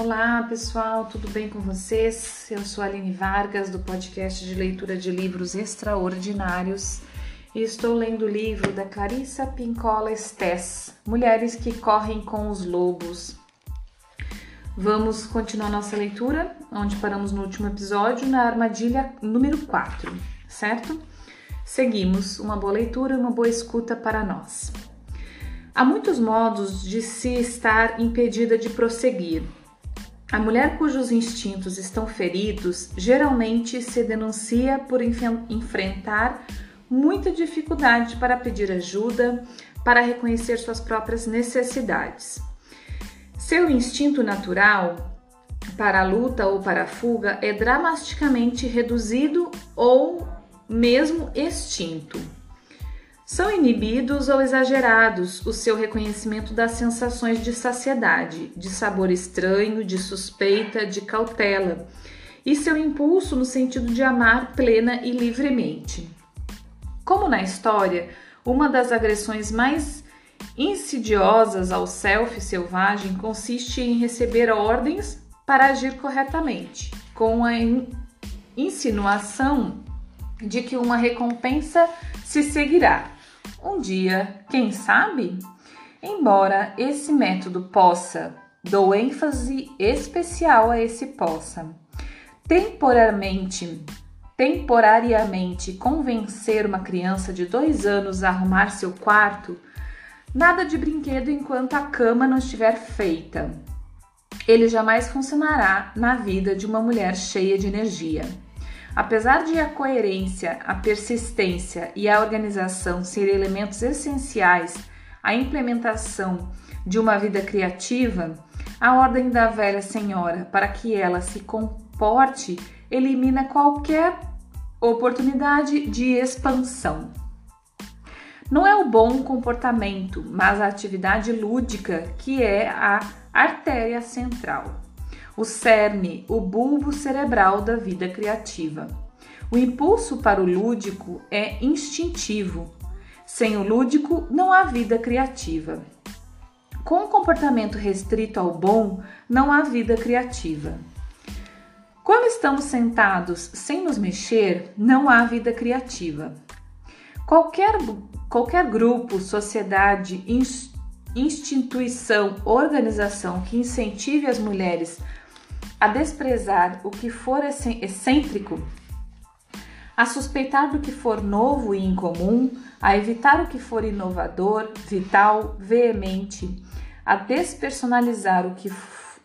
Olá pessoal, tudo bem com vocês? Eu sou Aline Vargas do podcast de leitura de livros extraordinários e estou lendo o livro da Clarissa Pincola Estes, Mulheres que Correm com os Lobos. Vamos continuar nossa leitura, onde paramos no último episódio, na armadilha número 4, certo? Seguimos, uma boa leitura, uma boa escuta para nós. Há muitos modos de se estar impedida de prosseguir. A mulher cujos instintos estão feridos geralmente se denuncia por enfrentar muita dificuldade para pedir ajuda, para reconhecer suas próprias necessidades. Seu instinto natural para a luta ou para a fuga é dramaticamente reduzido ou mesmo extinto. São inibidos ou exagerados o seu reconhecimento das sensações de saciedade, de sabor estranho, de suspeita, de cautela, e seu impulso no sentido de amar plena e livremente. Como na história, uma das agressões mais insidiosas ao self selvagem consiste em receber ordens para agir corretamente, com a insinuação de que uma recompensa se seguirá um dia, quem sabe? Embora esse método possa, dou ênfase especial a esse possa, temporariamente, temporariamente convencer uma criança de dois anos a arrumar seu quarto, nada de brinquedo enquanto a cama não estiver feita. Ele jamais funcionará na vida de uma mulher cheia de energia. Apesar de a coerência, a persistência e a organização serem elementos essenciais à implementação de uma vida criativa, a ordem da velha senhora para que ela se comporte elimina qualquer oportunidade de expansão. Não é o bom comportamento, mas a atividade lúdica que é a artéria central o cerne, o bulbo cerebral da vida criativa. O impulso para o lúdico é instintivo. Sem o lúdico, não há vida criativa. Com o comportamento restrito ao bom, não há vida criativa. Quando estamos sentados sem nos mexer, não há vida criativa. Qualquer, qualquer grupo, sociedade, instituição, organização que incentive as mulheres a desprezar o que for excêntrico, a suspeitar do que for novo e incomum, a evitar o que for inovador, vital, veemente, a despersonalizar o que,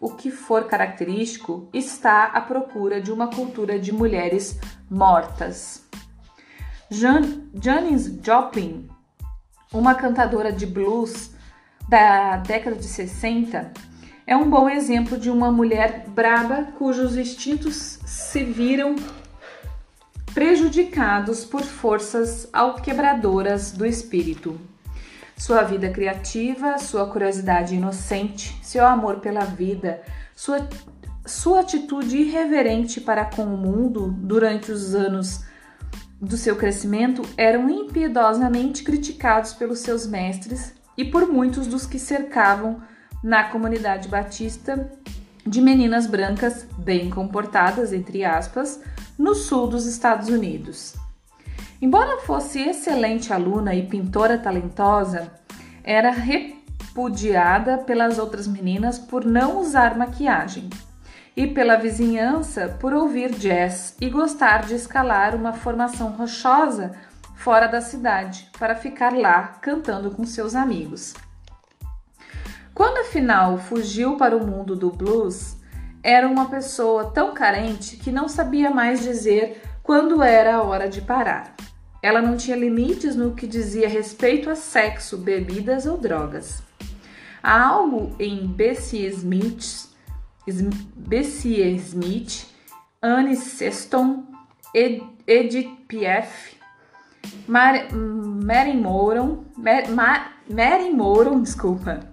o que for característico, está à procura de uma cultura de mulheres mortas. Jan, Janis Joplin, uma cantadora de blues da década de 60, é um bom exemplo de uma mulher braba cujos instintos se viram prejudicados por forças alquebradoras do espírito. Sua vida criativa, sua curiosidade inocente, seu amor pela vida, sua, sua atitude irreverente para com o mundo durante os anos do seu crescimento eram impiedosamente criticados pelos seus mestres e por muitos dos que cercavam na comunidade batista de meninas brancas bem comportadas, entre aspas, no sul dos Estados Unidos. Embora fosse excelente aluna e pintora talentosa, era repudiada pelas outras meninas por não usar maquiagem e pela vizinhança por ouvir jazz e gostar de escalar uma formação rochosa fora da cidade para ficar lá cantando com seus amigos. Quando afinal fugiu para o mundo do blues, era uma pessoa tão carente que não sabia mais dizer quando era a hora de parar. Ela não tinha limites no que dizia respeito a sexo, bebidas ou drogas. Há algo em Bessie Smith, Bessie Smith, Anne Sexton, Ed, Edith Piaf, Mary Moron, Mary Moron, desculpa,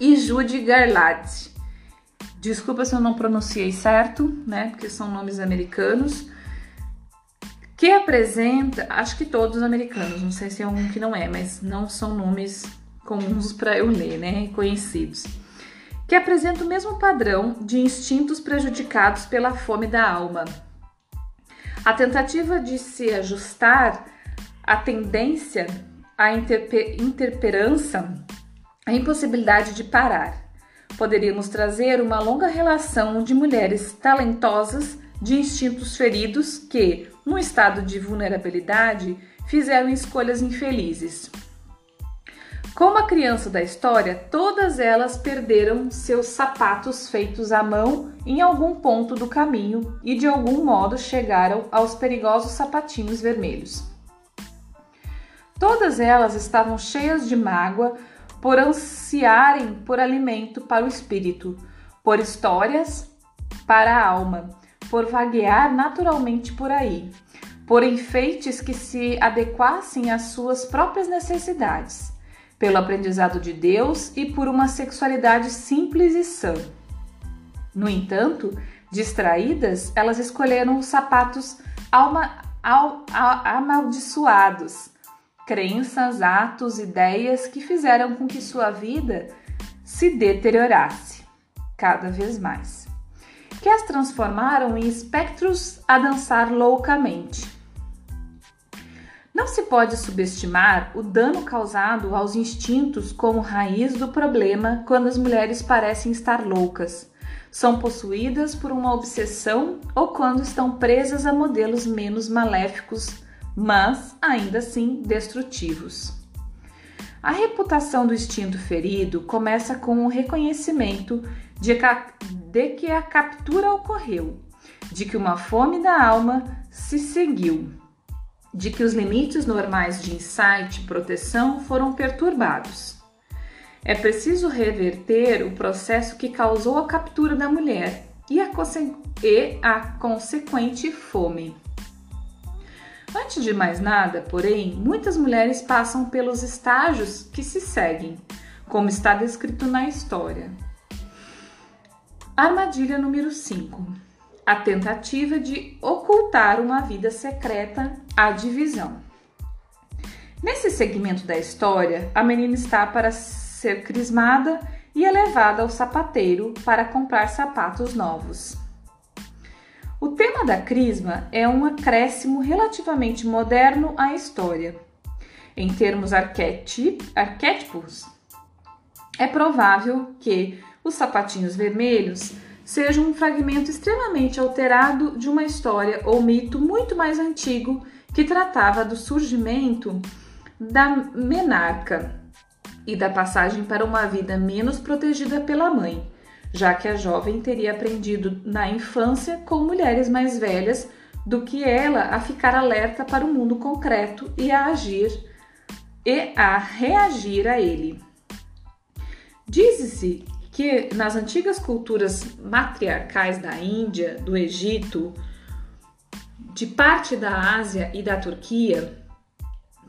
e Judy Garland. Desculpa se eu não pronunciei certo, né? Porque são nomes americanos. Que apresenta, acho que todos americanos, não sei se é um que não é, mas não são nomes comuns para eu ler, né? Conhecidos. que apresenta o mesmo padrão de instintos prejudicados pela fome da alma. A tentativa de se ajustar à tendência à interperança, a impossibilidade de parar. Poderíamos trazer uma longa relação de mulheres talentosas de instintos feridos que, num estado de vulnerabilidade, fizeram escolhas infelizes. Como a criança da história, todas elas perderam seus sapatos feitos à mão em algum ponto do caminho e de algum modo chegaram aos perigosos sapatinhos vermelhos. Todas elas estavam cheias de mágoa por ansiarem por alimento para o espírito, por histórias para a alma, por vaguear naturalmente por aí, por enfeites que se adequassem às suas próprias necessidades pelo aprendizado de Deus e por uma sexualidade simples e sã. No entanto, distraídas, elas escolheram os sapatos alma, al, al, amaldiçoados, crenças, atos, ideias que fizeram com que sua vida se deteriorasse cada vez mais, que as transformaram em espectros a dançar loucamente. Não se pode subestimar o dano causado aos instintos como raiz do problema quando as mulheres parecem estar loucas, são possuídas por uma obsessão ou quando estão presas a modelos menos maléficos, mas ainda assim destrutivos. A reputação do instinto ferido começa com o reconhecimento de que a captura ocorreu, de que uma fome da alma se seguiu de que os limites normais de insight e proteção foram perturbados. É preciso reverter o processo que causou a captura da mulher e a, e a consequente fome. Antes de mais nada, porém, muitas mulheres passam pelos estágios que se seguem, como está descrito na história. Armadilha número 5 a tentativa de ocultar uma vida secreta à divisão. Nesse segmento da história, a menina está para ser crismada e é levada ao sapateiro para comprar sapatos novos. O tema da crisma é um acréscimo relativamente moderno à história. Em termos arquétipos, é provável que os sapatinhos vermelhos seja um fragmento extremamente alterado de uma história ou mito muito mais antigo que tratava do surgimento da menarca e da passagem para uma vida menos protegida pela mãe, já que a jovem teria aprendido na infância com mulheres mais velhas do que ela a ficar alerta para o mundo concreto e a agir e a reagir a ele. Diz-se que nas antigas culturas matriarcais da Índia, do Egito, de parte da Ásia e da Turquia,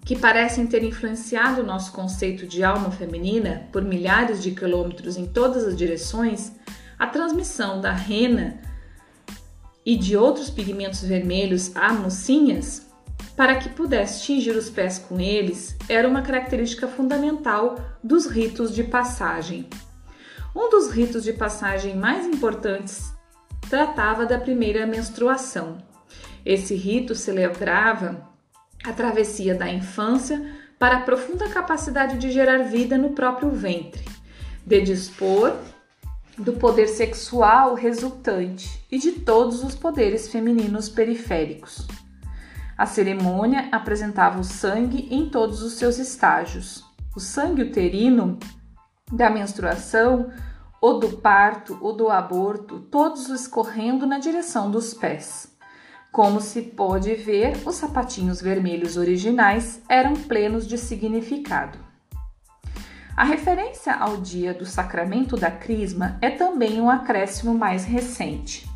que parecem ter influenciado nosso conceito de alma feminina por milhares de quilômetros em todas as direções, a transmissão da rena e de outros pigmentos vermelhos a mocinhas, para que pudesse tingir os pés com eles, era uma característica fundamental dos ritos de passagem. Um dos ritos de passagem mais importantes tratava da primeira menstruação. Esse rito celebrava a travessia da infância para a profunda capacidade de gerar vida no próprio ventre, de dispor do poder sexual resultante e de todos os poderes femininos periféricos. A cerimônia apresentava o sangue em todos os seus estágios. O sangue uterino da menstruação o do parto, o do aborto, todos escorrendo na direção dos pés. Como se pode ver, os sapatinhos vermelhos originais eram plenos de significado. A referência ao dia do sacramento da Crisma é também um acréscimo mais recente.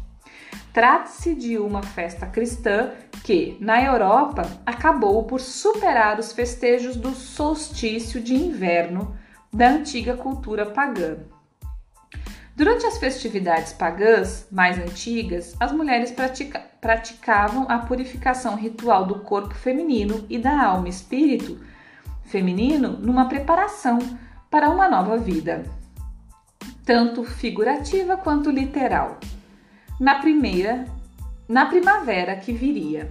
Trata-se de uma festa cristã que, na Europa, acabou por superar os festejos do solstício de inverno da antiga cultura pagã. Durante as festividades pagãs mais antigas, as mulheres pratica praticavam a purificação ritual do corpo feminino e da alma espírito feminino numa preparação para uma nova vida. tanto figurativa quanto literal. Na primeira, na primavera que viria.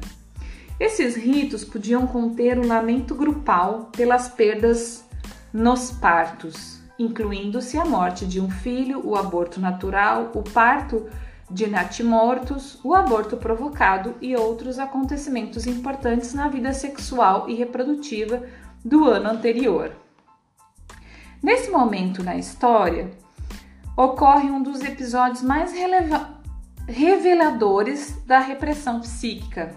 Esses ritos podiam conter um lamento grupal pelas perdas nos partos, incluindo-se a morte de um filho, o aborto natural, o parto de natimortos, o aborto provocado e outros acontecimentos importantes na vida sexual e reprodutiva do ano anterior. Nesse momento na história, ocorre um dos episódios mais reveladores da repressão psíquica.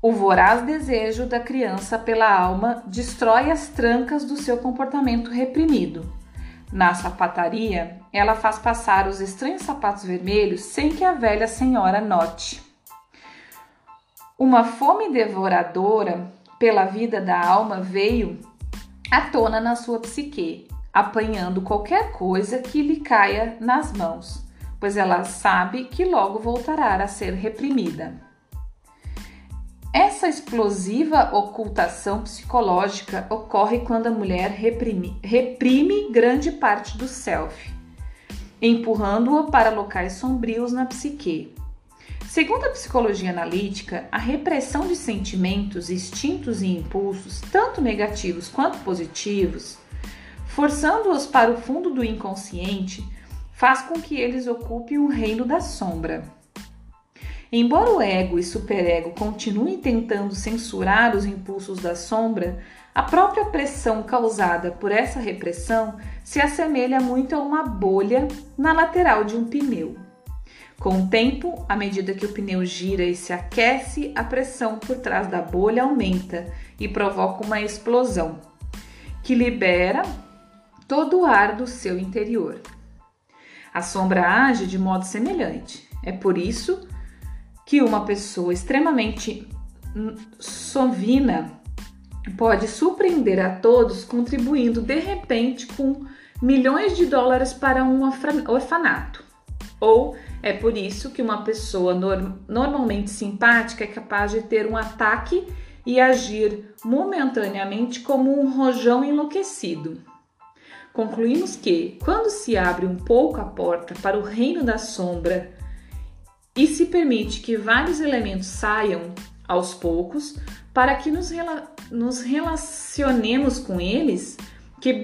O voraz desejo da criança pela alma destrói as trancas do seu comportamento reprimido. Na sapataria, ela faz passar os estranhos sapatos vermelhos sem que a velha senhora note. Uma fome devoradora pela vida da alma veio à tona na sua psique, apanhando qualquer coisa que lhe caia nas mãos, pois ela sabe que logo voltará a ser reprimida. Essa explosiva ocultação psicológica ocorre quando a mulher reprime, reprime grande parte do self, empurrando-a para locais sombrios na psique. Segundo a psicologia analítica, a repressão de sentimentos, instintos e impulsos, tanto negativos quanto positivos, forçando-os para o fundo do inconsciente, faz com que eles ocupem o reino da sombra. Embora o ego e superego continuem tentando censurar os impulsos da sombra, a própria pressão causada por essa repressão se assemelha muito a uma bolha na lateral de um pneu. Com o tempo, à medida que o pneu gira e se aquece, a pressão por trás da bolha aumenta e provoca uma explosão, que libera todo o ar do seu interior. A sombra age de modo semelhante. É por isso que uma pessoa extremamente sovina pode surpreender a todos contribuindo de repente com milhões de dólares para um orfanato. Ou é por isso que uma pessoa normalmente simpática é capaz de ter um ataque e agir momentaneamente como um rojão enlouquecido. Concluímos que, quando se abre um pouco a porta para o reino da sombra e se permite que vários elementos saiam aos poucos para que nos, rela nos relacionemos com eles, que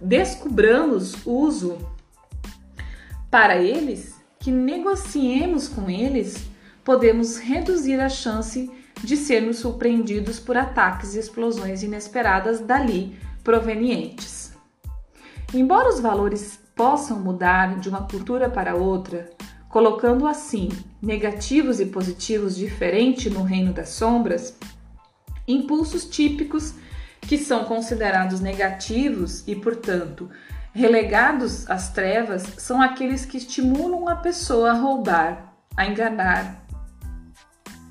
descubramos uso para eles, que negociemos com eles, podemos reduzir a chance de sermos surpreendidos por ataques e explosões inesperadas dali provenientes. Embora os valores possam mudar de uma cultura para outra, colocando assim negativos e positivos diferentes no reino das sombras, impulsos típicos que são considerados negativos e, portanto, relegados às trevas são aqueles que estimulam a pessoa a roubar, a enganar,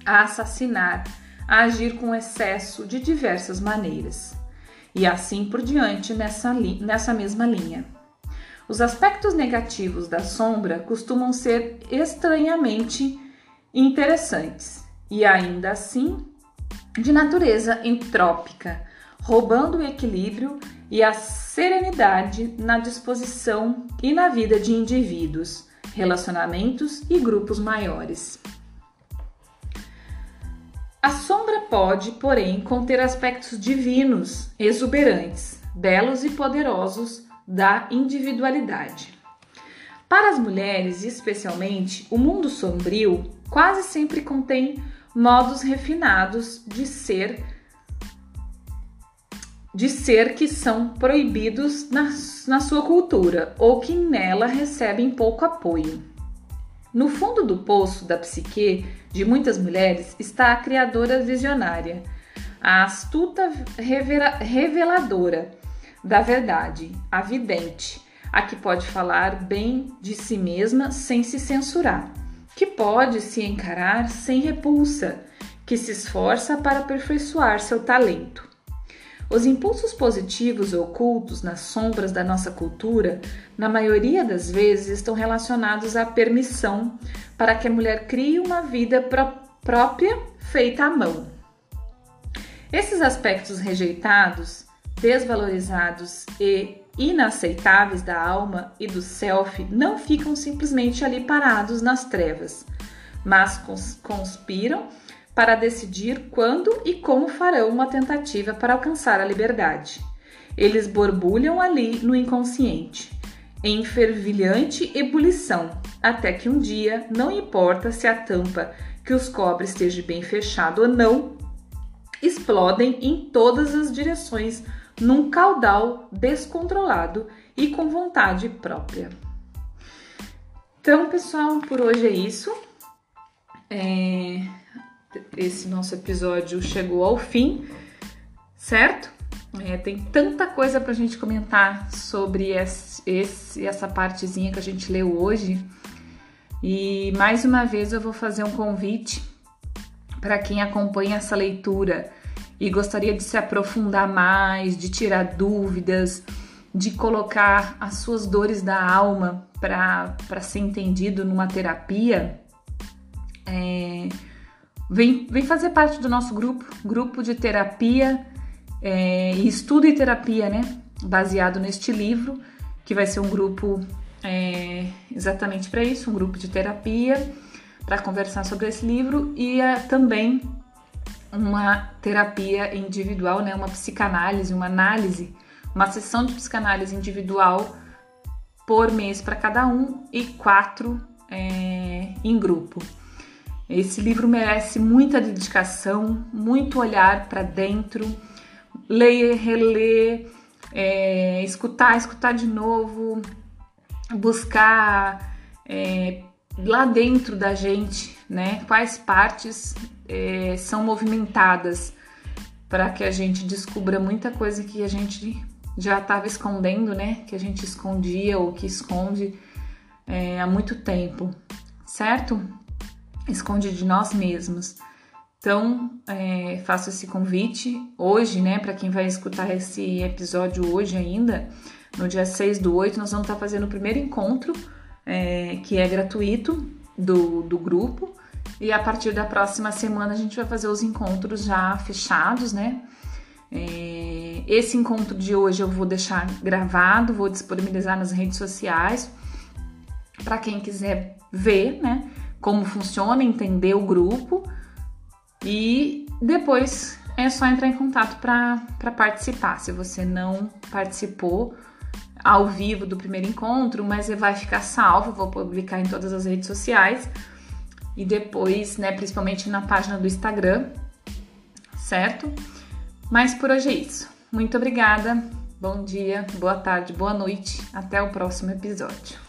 a assassinar, a agir com excesso de diversas maneiras. E assim por diante nessa, nessa mesma linha. Os aspectos negativos da sombra costumam ser estranhamente interessantes e ainda assim de natureza entrópica, roubando o equilíbrio e a serenidade na disposição e na vida de indivíduos, relacionamentos e grupos maiores. A sombra pode, porém, conter aspectos divinos, exuberantes, belos e poderosos da individualidade. Para as mulheres, especialmente, o mundo sombrio quase sempre contém modos refinados de ser de ser que são proibidos na, na sua cultura ou que nela recebem pouco apoio. No fundo do poço da psique de muitas mulheres está a criadora visionária, a astuta reveladora da verdade, a vidente, a que pode falar bem de si mesma sem se censurar, que pode se encarar sem repulsa, que se esforça para aperfeiçoar seu talento. Os impulsos positivos ocultos nas sombras da nossa cultura, na maioria das vezes, estão relacionados à permissão para que a mulher crie uma vida pró própria feita à mão. Esses aspectos rejeitados desvalorizados e inaceitáveis da alma e do self não ficam simplesmente ali parados nas trevas, mas conspiram para decidir quando e como farão uma tentativa para alcançar a liberdade. Eles borbulham ali no inconsciente, em fervilhante ebulição, até que um dia, não importa se a tampa que os cobre esteja bem fechada ou não, explodem em todas as direções num caudal descontrolado e com vontade própria. Então, pessoal, por hoje é isso. É... Esse nosso episódio chegou ao fim, certo? É, tem tanta coisa para a gente comentar sobre esse, esse, essa partezinha que a gente leu hoje. E mais uma vez eu vou fazer um convite para quem acompanha essa leitura e gostaria de se aprofundar mais, de tirar dúvidas, de colocar as suas dores da alma para ser entendido numa terapia, é, vem, vem fazer parte do nosso grupo, grupo de terapia é, estudo e terapia, né? Baseado neste livro, que vai ser um grupo é, exatamente para isso, um grupo de terapia para conversar sobre esse livro e é, também uma terapia individual, né? Uma psicanálise, uma análise, uma sessão de psicanálise individual por mês para cada um e quatro é, em grupo. Esse livro merece muita dedicação, muito olhar para dentro ler, reler, é, escutar, escutar de novo, buscar é, lá dentro da gente, né? Quais partes é, são movimentadas para que a gente descubra muita coisa que a gente já estava escondendo, né? Que a gente escondia ou que esconde é, há muito tempo, certo? Esconde de nós mesmos. Então, é, faço esse convite hoje, né, para quem vai escutar esse episódio hoje ainda, no dia 6 do 8, nós vamos estar fazendo o primeiro encontro, é, que é gratuito, do, do grupo, e a partir da próxima semana a gente vai fazer os encontros já fechados, né? Esse encontro de hoje eu vou deixar gravado, vou disponibilizar nas redes sociais para quem quiser ver, né? Como funciona, entender o grupo. E depois é só entrar em contato para participar. Se você não participou ao vivo do primeiro encontro, mas vai ficar salvo, vou publicar em todas as redes sociais e depois, né, principalmente na página do Instagram, certo? Mas por hoje é isso. Muito obrigada. Bom dia, boa tarde, boa noite. Até o próximo episódio.